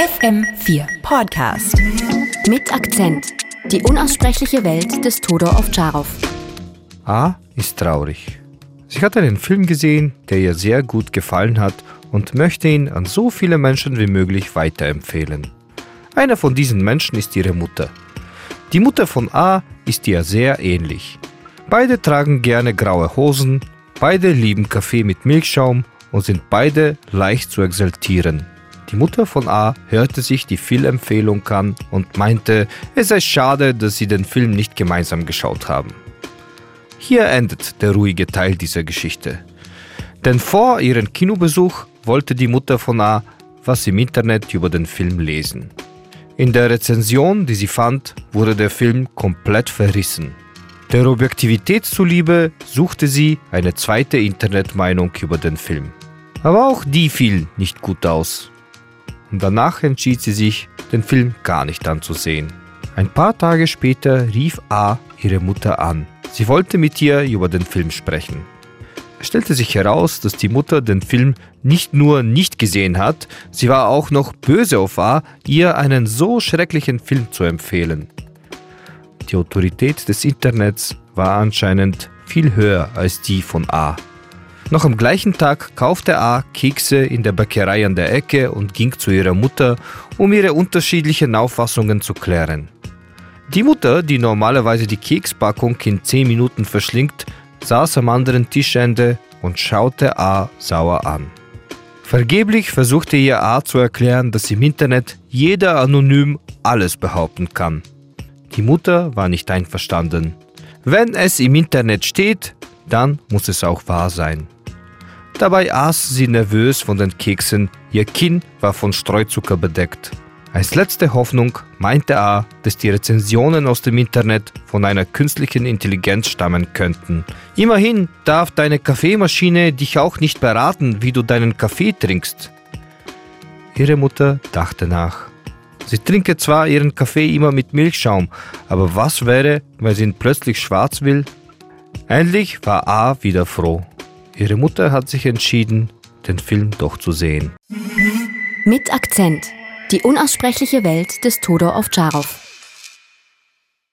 FM4 Podcast. Mit Akzent. Die unaussprechliche Welt des Todor Ovtcharov. A ist traurig. Sie hat einen Film gesehen, der ihr sehr gut gefallen hat und möchte ihn an so viele Menschen wie möglich weiterempfehlen. Einer von diesen Menschen ist ihre Mutter. Die Mutter von A ist ihr sehr ähnlich. Beide tragen gerne graue Hosen, beide lieben Kaffee mit Milchschaum und sind beide leicht zu exaltieren. Die Mutter von A hörte sich die Filmempfehlung an und meinte, es sei schade, dass sie den Film nicht gemeinsam geschaut haben. Hier endet der ruhige Teil dieser Geschichte. Denn vor ihrem Kinobesuch wollte die Mutter von A was im Internet über den Film lesen. In der Rezension, die sie fand, wurde der Film komplett verrissen. Der Objektivität zuliebe suchte sie eine zweite Internetmeinung über den Film. Aber auch die fiel nicht gut aus und danach entschied sie sich, den Film gar nicht anzusehen. Ein paar Tage später rief A ihre Mutter an. Sie wollte mit ihr über den Film sprechen. Es stellte sich heraus, dass die Mutter den Film nicht nur nicht gesehen hat, sie war auch noch böse auf A, ihr einen so schrecklichen Film zu empfehlen. Die Autorität des Internets war anscheinend viel höher als die von A. Noch am gleichen Tag kaufte A Kekse in der Bäckerei an der Ecke und ging zu ihrer Mutter, um ihre unterschiedlichen Auffassungen zu klären. Die Mutter, die normalerweise die Kekspackung in 10 Minuten verschlingt, saß am anderen Tischende und schaute A sauer an. Vergeblich versuchte ihr A zu erklären, dass im Internet jeder anonym alles behaupten kann. Die Mutter war nicht einverstanden. Wenn es im Internet steht, dann muss es auch wahr sein. Dabei aß sie nervös von den Keksen, ihr Kinn war von Streuzucker bedeckt. Als letzte Hoffnung meinte A, dass die Rezensionen aus dem Internet von einer künstlichen Intelligenz stammen könnten. Immerhin darf deine Kaffeemaschine dich auch nicht beraten, wie du deinen Kaffee trinkst. Ihre Mutter dachte nach. Sie trinke zwar ihren Kaffee immer mit Milchschaum, aber was wäre, wenn sie ihn plötzlich schwarz will? Endlich war A wieder froh. Ihre Mutter hat sich entschieden, den Film doch zu sehen. Mit Akzent. Die unaussprechliche Welt des Todor Ovtcharov.